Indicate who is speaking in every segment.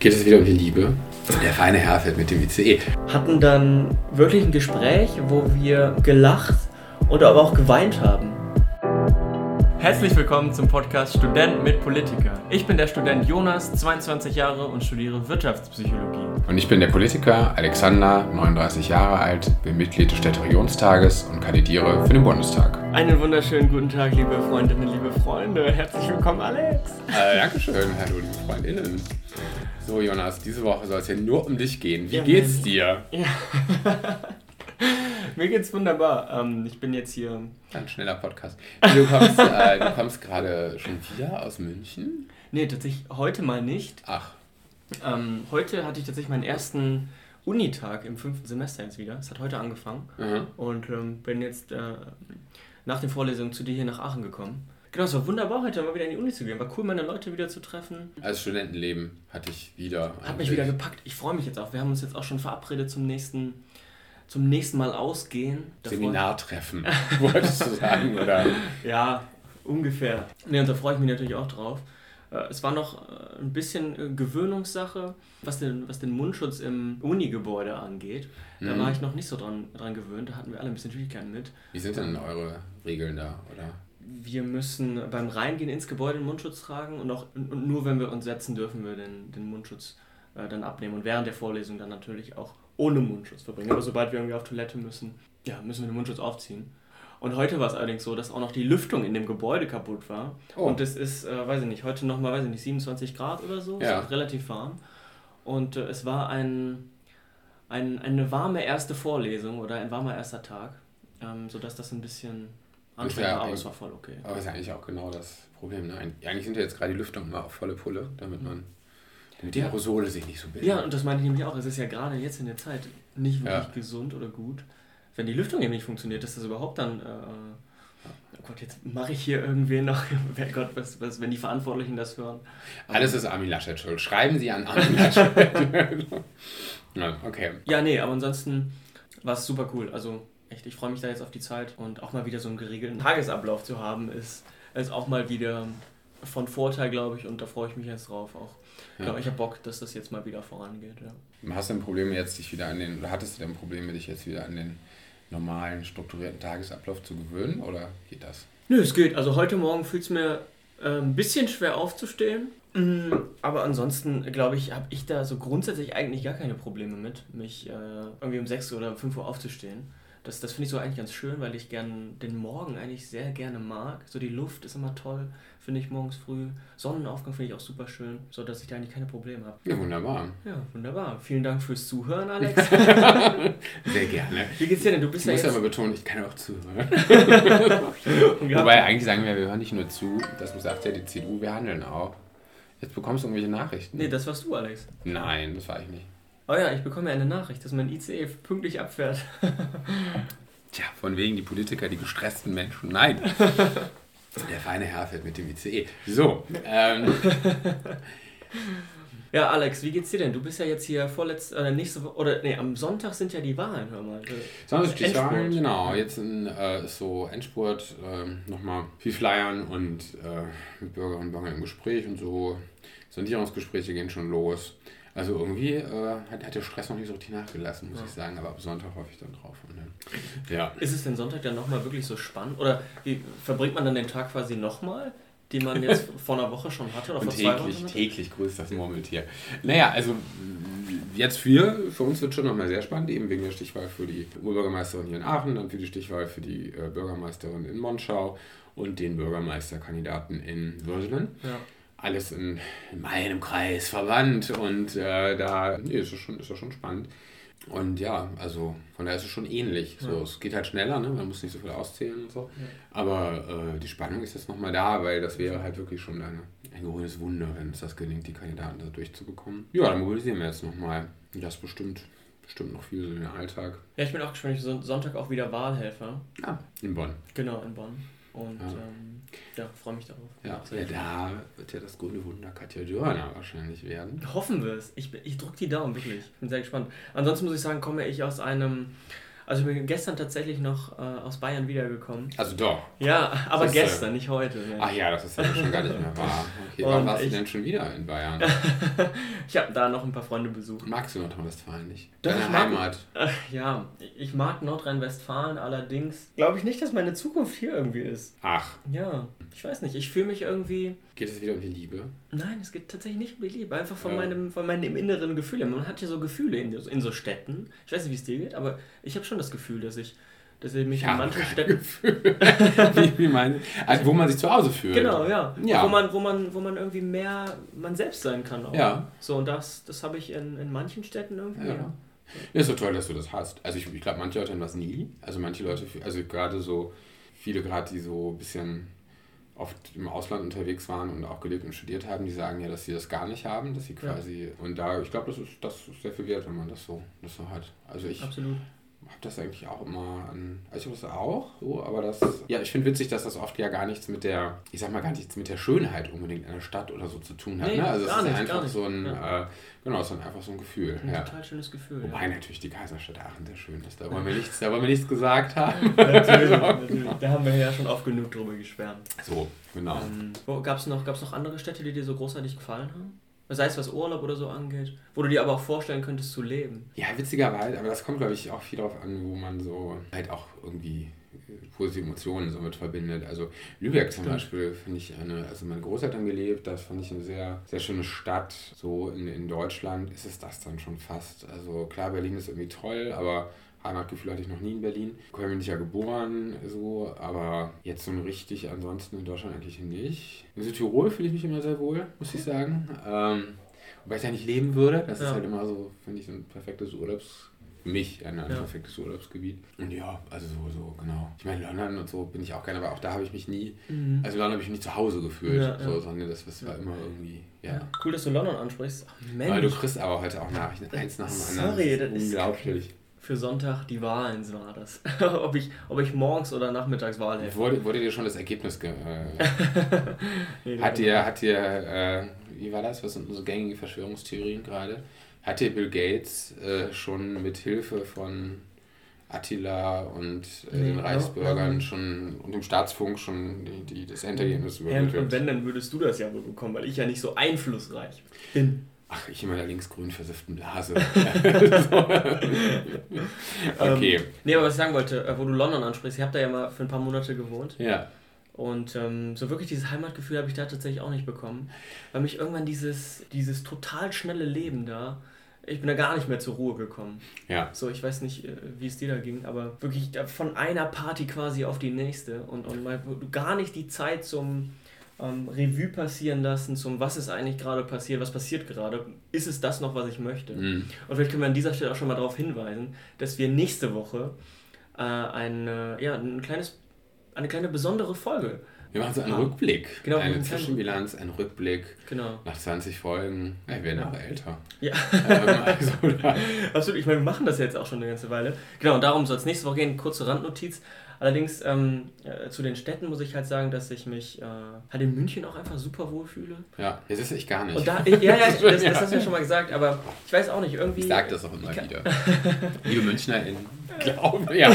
Speaker 1: geht es wieder um die Liebe. Der feine Herr fährt mit dem ICE.
Speaker 2: Hatten dann wirklich ein Gespräch, wo wir gelacht und aber auch geweint haben. Herzlich willkommen zum Podcast Student mit Politiker. Ich bin der Student Jonas, 22 Jahre und studiere Wirtschaftspsychologie.
Speaker 1: Und ich bin der Politiker Alexander, 39 Jahre alt, bin Mitglied des Städterionstages und kandidiere für den Bundestag.
Speaker 2: Einen wunderschönen guten Tag, liebe Freundinnen, liebe Freunde. Herzlich willkommen, Alex.
Speaker 1: Äh, Dankeschön, hallo liebe Freundinnen. So Jonas, diese Woche soll es ja nur um dich gehen. Wie
Speaker 2: Ja,
Speaker 1: geht's
Speaker 2: Mann.
Speaker 1: dir?
Speaker 2: Ja. Mir geht's wunderbar. Ähm, ich bin jetzt hier.
Speaker 1: Ein schneller Podcast. Du kommst, äh, du kommst gerade schon wieder aus München?
Speaker 2: Nee, tatsächlich heute mal nicht.
Speaker 1: Ach,
Speaker 2: Ähm, heute hatte ich tatsächlich meinen ersten Unitag im fünften Semester jetzt wieder. Es hat heute angefangen.
Speaker 1: mhm.
Speaker 2: Und ähm, bin jetzt äh, nach den Vorlesungen zu dir hier nach Aachen gekommen. Genau, es war wunderbar, heute mal wieder in die Uni zu gehen. War cool, meine Leute wieder zu treffen.
Speaker 1: als Studentenleben hatte ich wieder.
Speaker 2: Hat mich wieder gepackt. Ich freue mich jetzt auch. Wir haben uns jetzt auch schon verabredet zum nächsten, zum nächsten Mal ausgehen.
Speaker 1: Seminartreffen, wolltest du sagen, oder?
Speaker 2: Ja, ungefähr. Ne, und da freue ich mich natürlich auch drauf. Äh, Es war noch äh, ein bisschen äh, Gewöhnungssache, was den, was den Mundschutz im Uni-Gebäude angeht. Da
Speaker 1: Mhm.
Speaker 2: war ich noch nicht so dran, dran gewöhnt. Da hatten wir alle ein bisschen Schwierigkeiten mit.
Speaker 1: Wie sind denn eure Regeln da, oder?
Speaker 2: Wir müssen beim Reingehen ins Gebäude den Mundschutz tragen und, auch, und nur wenn wir uns setzen, dürfen wir den, den Mundschutz äh, dann abnehmen und während der Vorlesung dann natürlich auch ohne Mundschutz verbringen. Aber sobald wir irgendwie auf Toilette müssen, ja, müssen wir den Mundschutz aufziehen. Und heute war es allerdings so, dass auch noch die Lüftung in dem Gebäude kaputt war.
Speaker 1: Oh.
Speaker 2: Und es ist, äh, weiß ich nicht, heute nochmal, weiß ich nicht, 27 Grad oder so.
Speaker 1: Ja.
Speaker 2: Es ist relativ warm. Und äh, es war ein, ein, eine warme erste Vorlesung oder ein warmer erster Tag, ähm, sodass das ein bisschen
Speaker 1: ja
Speaker 2: war, aber es war voll okay.
Speaker 1: Aber ist eigentlich auch genau das Problem. Ne? Eig- Eigentlich sind ja jetzt gerade die Lüftungen immer auf volle Pulle, damit man damit die
Speaker 2: Ja.
Speaker 1: Aerosole sich nicht so bilden.
Speaker 2: Ja, und das meine ich nämlich auch. Es ist ja gerade jetzt in der Zeit nicht wirklich
Speaker 1: Ja.
Speaker 2: gesund oder gut. Wenn die Lüftung eben nicht funktioniert, dass das überhaupt dann. Äh, oh Gott, jetzt mache ich hier irgendwen noch. Wer Gott, was, was, wenn die Verantwortlichen das hören.
Speaker 1: Alles ist Armin Laschet schuld. Schreiben Sie an Armin Laschet. ja, okay.
Speaker 2: Ja, nee, aber ansonsten war es super cool. Also echt, ich freue mich da jetzt auf die Zeit und auch mal wieder so einen geregelten Tagesablauf zu haben, ist, ist auch mal wieder von Vorteil, glaube ich, und da freue ich mich jetzt drauf auch.
Speaker 1: Ja.
Speaker 2: Ja. Ich habe Bock, dass das jetzt mal wieder vorangeht. Ja.
Speaker 1: Hast du ein Problem jetzt, dich wieder an den, oder hattest du denn Probleme, dich jetzt wieder an den normalen, strukturierten Tagesablauf zu gewöhnen, oder geht das?
Speaker 2: Nö, es geht. Also heute Morgen fühlt es mir äh, ein bisschen schwer aufzustehen. Mm, Aber ansonsten, glaube ich, habe ich da so grundsätzlich eigentlich gar keine Probleme mit, mich äh, irgendwie um 6 oder um 5 Uhr aufzustehen. Das, das finde ich so eigentlich ganz schön, weil ich gern den Morgen eigentlich sehr gerne mag. So die Luft ist immer toll, finde ich morgens früh. Sonnenaufgang finde ich auch super schön, sodass ich da eigentlich keine Probleme habe.
Speaker 1: Ja, wunderbar.
Speaker 2: Ja, wunderbar. Vielen Dank fürs Zuhören, Alex.
Speaker 1: Sehr gerne.
Speaker 2: Wie geht's dir denn? Du
Speaker 1: Ich
Speaker 2: bist ja
Speaker 1: muss ja
Speaker 2: jetzt...
Speaker 1: mal betonen, ich kann auch zuhören. Wobei eigentlich sagen wir, wir hören nicht nur zu, das sagt ja die CDU, wir handeln auch. Jetzt bekommst du irgendwelche Nachrichten.
Speaker 2: Nee, das warst du, Alex.
Speaker 1: Nein, das war ich nicht.
Speaker 2: Oh ja, ich bekomme ja eine Nachricht, dass mein ICE pünktlich abfährt.
Speaker 1: Tja, von wegen die Politiker, die gestressten Menschen. Nein. Der feine Herr fährt mit dem ICE. So, ähm,
Speaker 2: Ja, Alex, wie geht's dir denn? Du bist ja jetzt hier vorletzt, äh, nächste Woche, oder nee, am Sonntag sind ja die Wahlen, hör mal. Das
Speaker 1: die Wahlen? Genau, jetzt in, äh, ist so Endspurt, ähm, nochmal viel Flyern und äh, mit Bürgerinnen und Bürgern im Gespräch und so. Sondierungsgespräche gehen schon los. Also irgendwie äh, hat, hat der Stress noch nicht so richtig nachgelassen, muss
Speaker 2: Ja.
Speaker 1: ich sagen. Aber ab Sonntag hoffe ich dann drauf. Und dann, ja.
Speaker 2: Ist es denn Sonntag dann nochmal wirklich so spannend? Oder wie, verbringt man dann den Tag quasi nochmal, den man jetzt vor einer Woche schon hatte oder
Speaker 1: Und
Speaker 2: vor zwei Wochen?
Speaker 1: täglich,
Speaker 2: hatte?
Speaker 1: täglich grüßt das Murmeltier. Naja, also jetzt für, für uns wird schon nochmal sehr spannend, eben wegen der Stichwahl für die Oberbürgermeisterin hier in Aachen, dann für die Stichwahl für die äh, Bürgermeisterin in Monschau und den Bürgermeisterkandidaten in Würselen.
Speaker 2: Ja.
Speaker 1: Alles in, in meinem Kreis verwandt und äh, da nee, ist, es schon, ist das schon spannend. Und ja, also von daher ist es schon ähnlich. So,
Speaker 2: Ja.
Speaker 1: Es geht halt schneller, ne? man muss nicht so viel auszählen und so.
Speaker 2: Ja.
Speaker 1: Aber äh, die Spannung ist jetzt nochmal da, weil das wäre halt wirklich schon eine, ein grünes Wunder, wenn es das gelingt, die Kandidaten da durchzubekommen. Ja, dann mobilisieren wir jetzt nochmal. Das bestimmt, bestimmt noch viel so in den Alltag.
Speaker 2: ja, ich bin auch gespannt. Ich bin Son- Sonntag auch wieder Wahlhelfer.
Speaker 1: Ah, in Bonn.
Speaker 2: Genau, in Bonn. Und
Speaker 1: Ja.
Speaker 2: ähm, ja, freue mich darauf.
Speaker 1: Ja, ja, da wird ja das grüne Wunder Katja Dörner wahrscheinlich werden.
Speaker 2: Hoffen wir es. Ich, ich drücke die Daumen, wirklich. Ich bin sehr gespannt. Ansonsten muss ich sagen, komme ich aus einem, Also ich bin gestern tatsächlich noch äh, aus Bayern wiedergekommen.
Speaker 1: Also doch.
Speaker 2: Ja, aber
Speaker 1: ist,
Speaker 2: gestern, nicht heute. Ne?
Speaker 1: Ach ja, das ist ja schon gar nicht mehr wahr. Okay, wann warst du
Speaker 2: ich-
Speaker 1: denn schon wieder in Bayern?
Speaker 2: Ich habe da noch ein paar Freunde besucht.
Speaker 1: Magst du Nordrhein-Westfalen nicht?
Speaker 2: Doch,
Speaker 1: Deine
Speaker 2: mag-
Speaker 1: Heimat.
Speaker 2: Äh, ja, ich mag Nordrhein-Westfalen, allerdings glaube ich nicht, dass meine Zukunft hier irgendwie ist.
Speaker 1: Ach,
Speaker 2: Ja, ich weiß nicht. Ich fühle mich irgendwie.
Speaker 1: geht es wieder um die Liebe?
Speaker 2: Nein, es geht tatsächlich nicht um die Liebe. Einfach von,
Speaker 1: Ja.
Speaker 2: meinem, von meinem inneren Gefühl. Man hat ja so Gefühle in, so- in so Städten. Ich weiß nicht, wie es dir geht, aber ich habe schon das Gefühl, dass ich, dass ich mich in manchen Städten.
Speaker 1: wie, wie mein, also wo man sich zu Hause fühlt.
Speaker 2: Genau, ja.
Speaker 1: Ja.
Speaker 2: Wo, man, wo, man, wo man irgendwie mehr man selbst sein kann. Auch.
Speaker 1: Ja.
Speaker 2: So, und das, das habe ich in, in manchen Städten irgendwie.
Speaker 1: Ja.
Speaker 2: Ja.
Speaker 1: Ja, ist so toll, dass du das hast. Also ich, ich glaube, manche Leute haben das nie. Also manche Leute, also gerade so, viele gerade, die so ein bisschen oft im Ausland unterwegs waren und auch gelebt und studiert haben, die sagen ja, dass sie das gar nicht haben, dass sie
Speaker 2: Ja.
Speaker 1: quasi, und da, ich glaube, das ist, das ist sehr viel wert, wenn man das so, das so hat. Also ich
Speaker 2: Absolut.
Speaker 1: Habe das eigentlich auch immer an, also ich das auch so, aber das, ja, ich finde witzig, dass das oft ja gar nichts mit der, ich sag mal, gar nichts mit der Schönheit unbedingt einer Stadt oder so zu tun hat.
Speaker 2: Nee,
Speaker 1: ne? Also es ist
Speaker 2: nicht,
Speaker 1: einfach so ein, äh, genau, ist dann einfach so ein Gefühl.
Speaker 2: Ein
Speaker 1: ja.
Speaker 2: total schönes Gefühl.
Speaker 1: Wobei natürlich die Kaiserstadt Aachen sehr schön ist. Da wollen wir nichts, da wollen wir nichts gesagt haben.
Speaker 2: Ja. Natürlich, natürlich. Da haben wir ja schon oft genug drüber geschwärmt.
Speaker 1: So, genau.
Speaker 2: Ähm, Gab es noch, gab's noch andere Städte, die dir so großartig gefallen haben? Sei es was Urlaub oder so angeht, wo du dir aber auch vorstellen könntest zu leben.
Speaker 1: Ja, witzigerweise, aber das kommt, glaube ich, auch viel darauf an, wo man so halt auch irgendwie äh, positive Emotionen so mit verbindet. Also Lübeck zum. Beispiel finde ich eine, also meine Großeltern gelebt, das fand ich eine sehr, sehr schöne Stadt. So in, in Deutschland ist es das dann schon fast. Also klar, Berlin ist irgendwie toll, aber Heimatgefühl hatte ich noch nie in Berlin. Köln bin ich ja geboren, so, aber jetzt so richtig ansonsten in Deutschland eigentlich nicht. In Südtirol fühle ich mich immer sehr wohl, muss ich sagen. Ähm, wobei ich da nicht leben würde. Das ist
Speaker 2: Ja.
Speaker 1: halt immer so, finde ich, ein perfektes Urlaubs... Für mich ein, ein
Speaker 2: Ja.
Speaker 1: perfektes Urlaubsgebiet. Und ja, also so, so, genau. Ich meine, London und so bin ich auch gerne, aber auch da habe ich mich nie, also in London habe ich mich nie zu Hause gefühlt.
Speaker 2: Ja, ja.
Speaker 1: So, sondern das, das war immer irgendwie, ja.
Speaker 2: Ja. Cool, dass du London ansprichst. Ach,
Speaker 1: Weil du
Speaker 2: Mensch,
Speaker 1: kriegst aber heute auch Nachrichten, eins nach dem anderen.
Speaker 2: Sorry,
Speaker 1: das
Speaker 2: das
Speaker 1: ist
Speaker 2: ist-
Speaker 1: unglaublich.
Speaker 2: Für Sonntag die Wahlen war das. ob, ich, ob ich morgens oder nachmittags Wahl hätte.
Speaker 1: Wurde, wurde dir schon das Ergebnis ge äh,
Speaker 2: Nee,
Speaker 1: Hat dir, hat dir, äh, wie war das? Was sind unsere gängigen Verschwörungstheorien gerade? Hat dir Bill Gates äh, schon mit Hilfe von Attila und äh,
Speaker 2: Nee,
Speaker 1: den Reichsbürgern
Speaker 2: nicht.
Speaker 1: schon und dem Staatsfunk schon die, die, das Endergebnis
Speaker 2: Ja, und
Speaker 1: übermittelt?
Speaker 2: wenn, dann würdest du das ja wohl bekommen, weil ich ja nicht so einflussreich bin.
Speaker 1: Ach, ich immer der linksgrün versifften Blase.
Speaker 2: Ähm,
Speaker 1: okay.
Speaker 2: Nee, aber was ich sagen wollte, äh, wo du London ansprichst, ich habe da ja mal für ein paar Monate gewohnt.
Speaker 1: Ja.
Speaker 2: Und ähm, so wirklich dieses Heimatgefühl habe ich da tatsächlich auch nicht bekommen. Weil mich irgendwann dieses, dieses total schnelle Leben da, ich bin da gar nicht mehr zur Ruhe gekommen.
Speaker 1: Ja.
Speaker 2: So, ich weiß nicht, äh, wie es dir da ging, aber wirklich von einer Party quasi auf die nächste und, und mal gar nicht die Zeit zum ähm, Revue passieren lassen, zum was ist eigentlich gerade passiert, was passiert gerade, ist es das noch, was ich möchte?
Speaker 1: Mhm.
Speaker 2: Und vielleicht können wir an dieser Stelle auch schon mal darauf hinweisen, dass wir nächste Woche äh, ein, äh, ja, ein kleines, eine kleine besondere Folge.
Speaker 1: Wir machen so einen
Speaker 2: Ah.
Speaker 1: Rückblick.
Speaker 2: Genau,
Speaker 1: eine Zwischenbilanz, einen Rückblick.
Speaker 2: Genau.
Speaker 1: Nach 20 Folgen. Ja, wir werden auch älter.
Speaker 2: Ja,
Speaker 1: ähm, also,
Speaker 2: absolut. Ich meine, wir machen das jetzt auch schon eine ganze Weile. Genau, und darum soll es nächste Woche gehen. Kurze Randnotiz. Allerdings ähm, äh, zu den Städten muss ich halt sagen, dass ich mich äh, halt in München auch einfach super wohl fühle.
Speaker 1: ja, das ist ich gar nicht.
Speaker 2: Und da, ja, ja, das, das
Speaker 1: Ja.
Speaker 2: hast du ja schon mal gesagt, aber ich weiß auch nicht, irgendwie.
Speaker 1: Ich sag das auch immer wieder. Liebe MünchnerInnen, glauben, ja.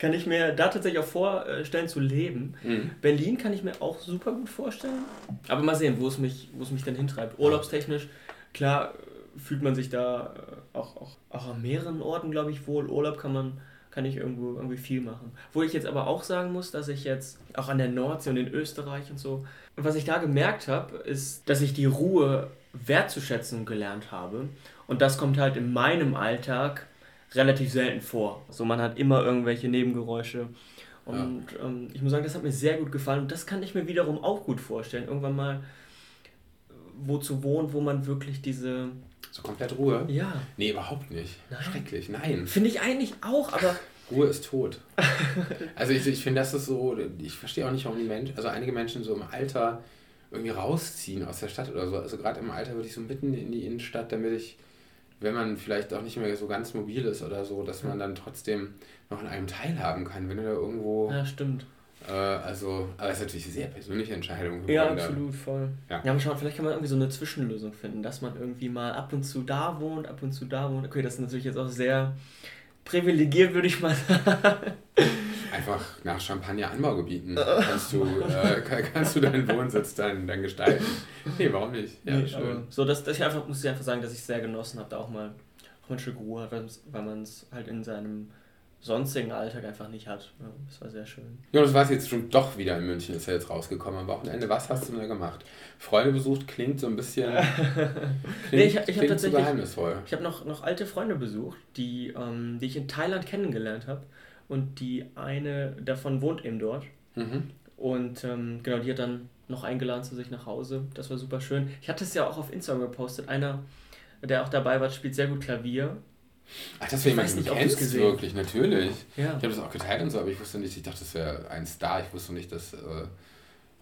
Speaker 2: Kann ich mir da tatsächlich auch vorstellen zu leben.
Speaker 1: Mhm.
Speaker 2: Berlin kann ich mir auch super gut vorstellen. Aber mal sehen, wo es mich, wo es mich dann hintreibt. Urlaubstechnisch, klar fühlt man sich da äh, auch, auch, auch an mehreren Orten, glaube ich, wohl. Urlaub kann man kann ich irgendwo irgendwie viel machen. Wo ich jetzt aber auch sagen muss, dass ich jetzt auch an der Nordsee und in Österreich und so, was ich da gemerkt habe, ist, dass ich die Ruhe wertzuschätzen gelernt habe. Und das kommt halt in meinem Alltag relativ selten vor. So, man hat immer irgendwelche Nebengeräusche. Und ähm, ich muss sagen, das hat mir sehr gut gefallen. Und das kann ich mir wiederum auch gut vorstellen. Irgendwann mal äh, wo zu wohnen, wo man wirklich diese.
Speaker 1: So komplett Ruhe?
Speaker 2: Ja,
Speaker 1: Nee, überhaupt nicht.
Speaker 2: Nein.
Speaker 1: Schrecklich, nein.
Speaker 2: finde ich eigentlich auch, aber.
Speaker 1: Ruhe ist tot. Also ich, ich finde, das ist so, ich verstehe auch nicht, warum die Menschen, also einige Menschen so im Alter irgendwie rausziehen aus der Stadt oder so. Also gerade im Alter würde ich so mitten in die Innenstadt, damit ich, wenn man vielleicht auch nicht mehr so ganz mobil ist oder so, dass man dann trotzdem noch an einem teilhaben kann, wenn du da irgendwo,
Speaker 2: Ja, stimmt.
Speaker 1: Äh, also, aber es ist natürlich eine sehr persönliche Entscheidung.
Speaker 2: Ja, absolut, voll.
Speaker 1: Ja.
Speaker 2: Ja, aber schaut, vielleicht kann man irgendwie so eine Zwischenlösung finden, dass man irgendwie mal ab und zu da wohnt, ab und zu da wohnt. Okay, das ist natürlich jetzt auch sehr, privilegiert, würde ich mal sagen.
Speaker 1: Einfach nach Champagner-Anbaugebieten kannst du, äh, kannst du deinen Wohnsitz dann, dann gestalten. Nee, warum nicht? Ja,
Speaker 2: nee, schön. So, dass, dass ich einfach, muss ich einfach sagen, dass ich es sehr genossen habe, da auch mal, auch mal ein Stück Ruhe hat, weil man es halt in seinem sonstigen Alltag einfach nicht hat. Ja, das war sehr schön.
Speaker 1: Ja, das war jetzt schon doch wieder in München, ist ja jetzt rausgekommen am Wochenende. Was hast du denn da gemacht? Freunde besucht klingt so ein bisschen. Klingt,
Speaker 2: nee, ich, ich habe tatsächlich. So geheimnisvoll. Ich habe noch, noch alte Freunde besucht, die, ähm, die ich in Thailand kennengelernt habe. Und die eine davon wohnt eben dort. Mhm. Und ähm, genau, die hat dann noch eingeladen zu sich nach Hause. Das war super schön. Ich hatte es ja auch auf Instagram gepostet. Einer, der auch dabei war, spielt sehr gut Klavier.
Speaker 1: Ach, das wäre jemand, den du kennst gesehen. wirklich, natürlich. Ja. Ich habe das auch geteilt und so, aber ich wusste nicht, ich dachte, das wäre ein Star. Ich wusste nicht, dass, äh,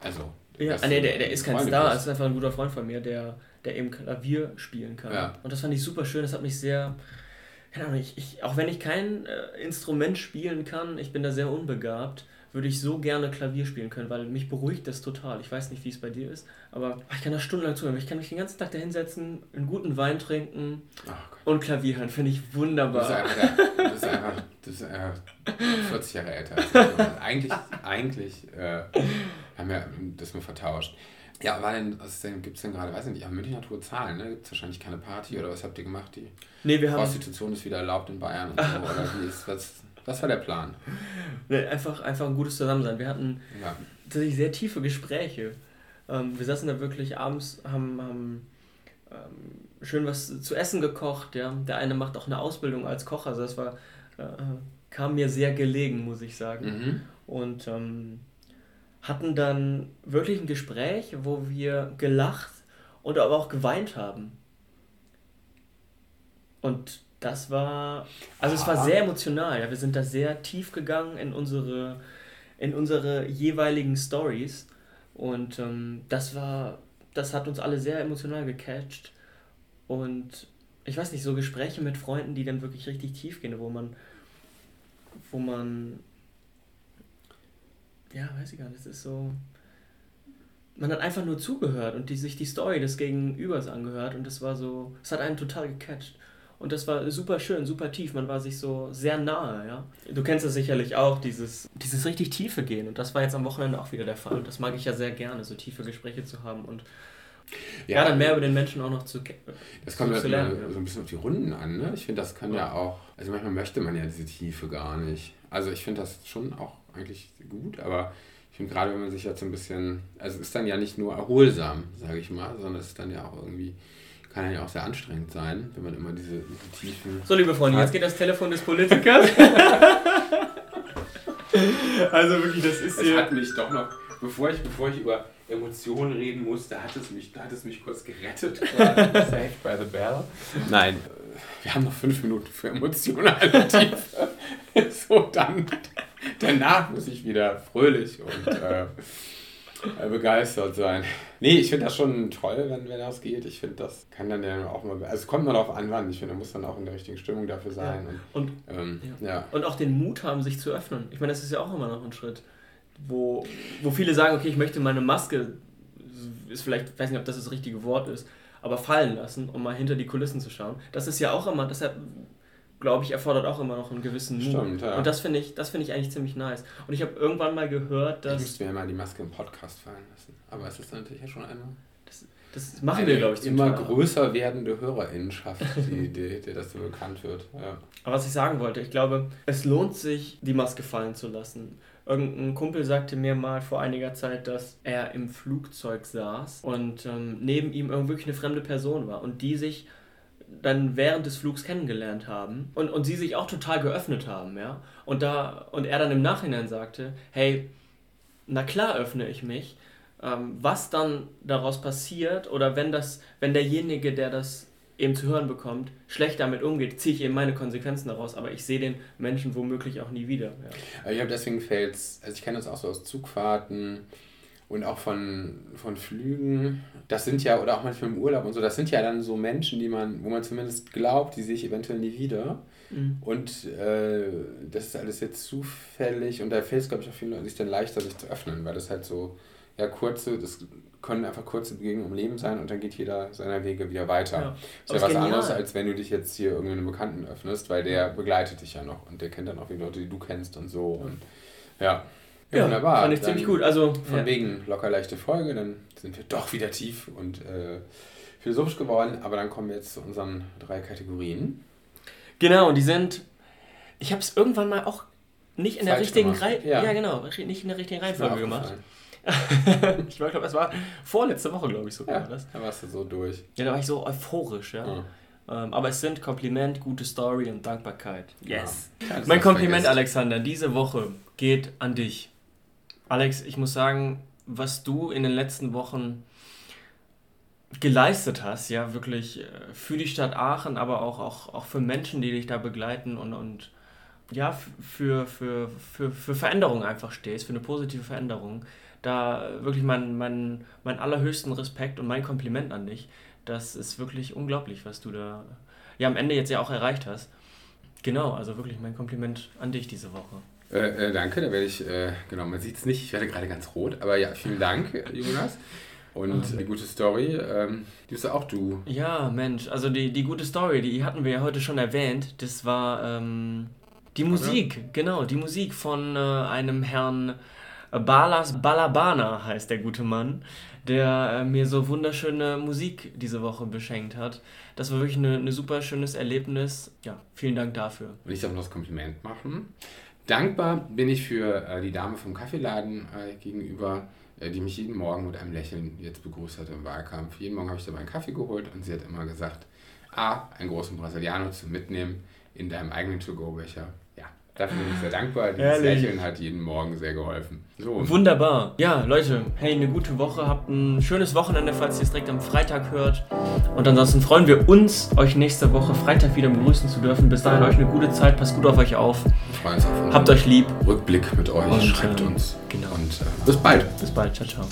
Speaker 1: also...
Speaker 2: Ja, ah, nee, der, der ist kein Freunde Star, das ist einfach ein guter Freund von mir, der, der eben Klavier spielen kann. Ja. Und das fand ich super schön, das hat mich sehr... Keine Ahnung, ich, ich, auch wenn ich kein äh, Instrument spielen kann, ich bin da sehr unbegabt, würde ich so gerne Klavier spielen können, weil mich beruhigt das total. Ich weiß nicht, wie es bei dir ist, aber ich kann da stundenlang zuhören. Ich kann mich den ganzen Tag da hinsetzen, einen guten Wein trinken oh und Klavier hören. Finde ich wunderbar.
Speaker 1: Das ist einfach, das ist einfach, das ist einfach 40 Jahre älter. Eigentlich, eigentlich äh, haben wir das nur vertauscht. Ja, war denn, was denn, gibt es denn gerade, weiß ich nicht, am Münchner Tour Zahlen, ne? Gibt es wahrscheinlich keine Party oder was habt ihr gemacht? Die nee, wir Prostitution haben... ist wieder erlaubt in Bayern und so, oder wie ist, was, was war der Plan?
Speaker 2: Einfach, einfach ein gutes Zusammensein. Wir hatten ja. tatsächlich sehr tiefe Gespräche. Ähm, wir saßen da wirklich abends, haben, haben ähm, schön was zu essen gekocht. Ja. Der eine macht auch eine Ausbildung als Koch, also das war, äh, kam mir sehr gelegen, muss ich sagen. Mhm. Und ähm, hatten dann wirklich ein Gespräch, wo wir gelacht und aber auch geweint haben. Und das war, also es war sehr emotional. Ja. Wir sind da sehr tief gegangen in unsere, in unsere jeweiligen Stories. Und ähm, das war, das hat uns alle sehr emotional gecatcht. Und ich weiß nicht, so Gespräche mit Freunden, die dann wirklich richtig tief gehen, wo man, wo man, ja, weiß ich gar nicht, das ist so, man hat einfach nur zugehört und die, sich die Story des Gegenübers angehört und das war so, es hat einen total gecatcht. Und das war super schön, super tief. Man war sich so sehr nahe, ja. Du kennst das sicherlich auch, dieses, dieses richtig tiefe Gehen. Und das war jetzt am Wochenende auch wieder der Fall. Und das mag ich ja sehr gerne, so tiefe Gespräche zu haben und ja, ja dann mehr über den Menschen auch noch zu
Speaker 1: Das kommt zu, ja lernen, so ein bisschen auf die Runden an, ne? Ich finde, das kann ja. ja auch, also manchmal möchte man ja diese Tiefe gar nicht. Also ich finde das schon auch eigentlich gut, aber ich finde gerade, wenn man sich jetzt so ein bisschen, also es ist dann ja nicht nur erholsam, sage ich mal, sondern es ist dann ja auch irgendwie kann ja auch sehr anstrengend sein, wenn man immer diese, diese tiefen.
Speaker 2: So, liebe Freunde, jetzt geht das Telefon des Politikers.
Speaker 1: also wirklich, das ist hier. Es hat mich doch noch, bevor ich, bevor ich über Emotionen reden musste, hat es mich, hat es mich kurz gerettet. Saved by the Bell. Nein, wir haben noch fünf Minuten für emotionale Tiefe. so, dann danach muss ich wieder fröhlich und äh, begeistert sein. Nee, ich finde das schon toll, wenn, wenn das geht. Ich finde, das kann dann ja auch mal. Also es kommt mal darauf an, wann. Ich finde, man muss dann auch in der richtigen Stimmung dafür sein. Ja. Und,
Speaker 2: und, ähm, ja. ja. und auch den Mut haben, sich zu öffnen. Ich meine, das ist ja auch immer noch ein Schritt, wo, wo viele sagen, okay, ich möchte meine Maske, ist vielleicht, ich weiß nicht, ob das das richtige Wort ist, aber fallen lassen, um mal hinter die Kulissen zu schauen. Das ist ja auch immer, deshalb glaube ich, erfordert auch immer noch einen gewissen Mut. Stimmt, ja. Und das finde ich, das ich eigentlich ziemlich nice. Und ich habe irgendwann mal gehört, dass.
Speaker 1: Ich müsste mir mal die Maske im Podcast fallen lassen. Aber es ist natürlich ja schon eine.
Speaker 2: Das, das machen wir, glaube ich,
Speaker 1: immer Teil. größer werdende Hörerinnenschaft, die, die, die das so bekannt wird. Ja.
Speaker 2: Aber was ich sagen wollte, ich glaube, es lohnt sich, die Maske fallen zu lassen. Irgendein Kumpel sagte mir mal vor einiger Zeit, dass er im Flugzeug saß und ähm, neben ihm wirklich eine fremde Person war und die sich dann während des Flugs kennengelernt haben und, und sie sich auch total geöffnet haben, ja. Und da, und er dann im Nachhinein sagte, hey, na klar öffne ich mich. Ähm, was dann daraus passiert oder wenn das, wenn derjenige, der das eben zu hören bekommt, schlecht damit umgeht, ziehe ich eben meine Konsequenzen daraus, aber ich sehe den Menschen womöglich auch nie wieder.
Speaker 1: Ja. Ich habe deswegen fällt also ich kenne das auch so aus Zugfahrten, und auch von, von Flügen. Das sind ja, oder auch manchmal im Urlaub und so, das sind ja dann so Menschen, die man, wo man zumindest glaubt, die sehe ich eventuell nie wieder. Mhm. Und äh, das ist alles jetzt zufällig und da fällt es, glaube ich, auch vielen Leuten sich dann leichter, sich zu öffnen, weil das halt so, ja kurze, das können einfach kurze Begegnungen im Leben sein und dann geht jeder seiner Wege wieder weiter.
Speaker 2: Ja.
Speaker 1: Das ist ja was anderes, als wenn du dich jetzt hier irgendeinem Bekannten öffnest, weil der begleitet dich ja noch und der kennt dann auch die Leute, die du kennst und so. Und ja.
Speaker 2: Ja,
Speaker 1: wunderbar.
Speaker 2: fand ich ziemlich gut. Also,
Speaker 1: Von
Speaker 2: ja.
Speaker 1: wegen locker leichte Folge, dann sind wir doch wieder tief und äh, philosophisch geworden. Aber dann kommen wir jetzt zu unseren drei Kategorien.
Speaker 2: Genau, die sind. Ich habe es irgendwann mal auch nicht in der
Speaker 1: Falsch
Speaker 2: richtigen
Speaker 1: gemacht.
Speaker 2: Reihenfolge.
Speaker 1: Ja.
Speaker 2: Ja. genau, nicht in der richtigen Reihenfolge gemacht. ich glaube, es war vorletzte Woche, glaube ich, sogar.
Speaker 1: Ja,
Speaker 2: Das.
Speaker 1: da warst du so durch.
Speaker 2: Ja, da war ich so euphorisch, ja.
Speaker 1: Ja.
Speaker 2: Ähm, aber es sind Kompliment, gute Story und Dankbarkeit.
Speaker 1: Ja. Keins,
Speaker 2: Mein Kompliment,
Speaker 1: vergisst.
Speaker 2: Alexander, diese Woche geht an dich. Alex, ich muss sagen, was du in den letzten Wochen geleistet hast, ja, wirklich äh, für die Stadt Aachen, aber auch, auch, auch für Menschen, die dich da begleiten und, und ja, für, für, für, für Veränderung einfach stehst, für eine positive Veränderung. Da wirklich mein, mein, mein allerhöchsten Respekt und mein Kompliment an dich. Das ist wirklich unglaublich, was du da ja am Ende jetzt ja auch erreicht hast. Genau, also wirklich mein Kompliment an dich diese Woche.
Speaker 1: Äh, äh, danke, da werde ich, äh, genau, man sieht es nicht, ich werde gerade ganz rot, aber ja, vielen Dank, äh, Jonas. Und die gute Story, ähm, die bist ja auch du.
Speaker 2: Ja, Mensch, also die, die gute Story, die hatten wir ja heute schon erwähnt. Das war ähm, die Musik, genau, die Musik von äh, einem Herrn Balas Balabana heißt der gute Mann, der äh, mir so wunderschöne Musik diese Woche beschenkt hat. Das war wirklich ein super schönes Erlebnis. Ja, vielen Dank dafür.
Speaker 1: Und ich darf noch das Kompliment machen. Dankbar bin ich für äh, die Dame vom Kaffeeladen äh, gegenüber, äh, die mich jeden Morgen mit einem Lächeln jetzt begrüßt hat im Wahlkampf. Jeden Morgen habe ich dabei einen Kaffee geholt und sie hat immer gesagt, A, einen großen Brasiliano zum Mitnehmen in deinem eigenen To-Go-Becher. Dafür bin ich sehr dankbar. Dieses
Speaker 2: Ehrlich?
Speaker 1: Lächeln hat jeden Morgen sehr geholfen. So,
Speaker 2: Wunderbar. Ja, Leute, hey, eine gute Woche. Habt ein schönes Wochenende, falls ihr es direkt am Freitag hört. Und ansonsten freuen wir uns, euch nächste Woche Freitag wieder begrüßen zu dürfen. Bis dahin euch eine gute Zeit. Passt gut auf euch auf.
Speaker 1: wir freuen uns auf
Speaker 2: Habt euch lieb.
Speaker 1: Rückblick mit euch.
Speaker 2: Und,
Speaker 1: Schreibt
Speaker 2: ähm,
Speaker 1: uns.
Speaker 2: genau.
Speaker 1: Und äh, bis bald.
Speaker 2: Bis bald. Ciao, ciao.